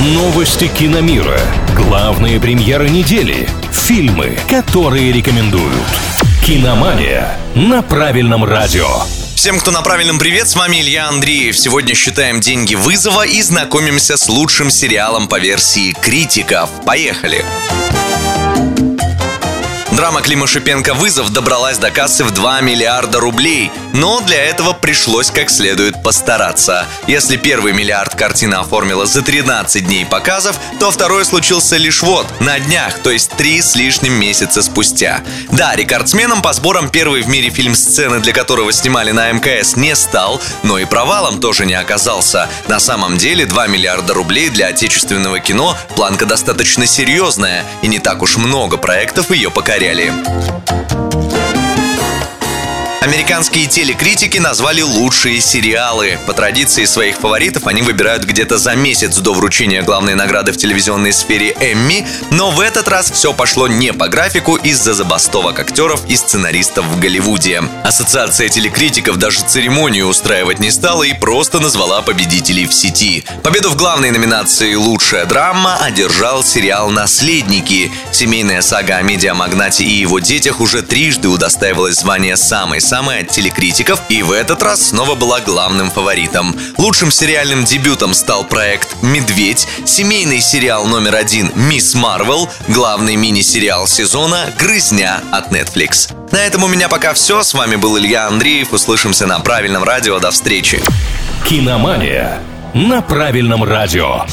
Новости киномира. Главные премьеры недели. Фильмы, которые рекомендуют. Киномания на правильном радио. Всем, кто на правильном привет, с вами Илья Андреев. Сегодня считаем деньги вызова и знакомимся с лучшим сериалом по версии критиков. Поехали! Драма Клима Шипенко «Вызов» добралась до кассы в 2 миллиарда рублей. Но для этого пришлось как следует постараться. Если первый миллиард картина оформила за 13 дней показов, то второй случился лишь вот, на днях, то есть три с лишним месяца спустя. Да, рекордсменом по сборам первый в мире фильм сцены, для которого снимали на МКС, не стал, но и провалом тоже не оказался. На самом деле 2 миллиарда рублей для отечественного кино планка достаточно серьезная, и не так уж много проектов ее покоряли материале. Американские телекритики назвали лучшие сериалы. По традиции своих фаворитов они выбирают где-то за месяц до вручения главной награды в телевизионной сфере Эмми, но в этот раз все пошло не по графику из-за забастовок актеров и сценаристов в Голливуде. Ассоциация телекритиков даже церемонию устраивать не стала и просто назвала победителей в сети. Победу в главной номинации «Лучшая драма» одержал сериал «Наследники». Семейная сага о медиамагнате и его детях уже трижды удостаивалась звания самой самой от телекритиков и в этот раз снова была главным фаворитом. Лучшим сериальным дебютом стал проект «Медведь», семейный сериал номер один «Мисс Марвел», главный мини-сериал сезона «Грызня» от Netflix. На этом у меня пока все. С вами был Илья Андреев. Услышимся на правильном радио. До встречи. Киномания на правильном радио.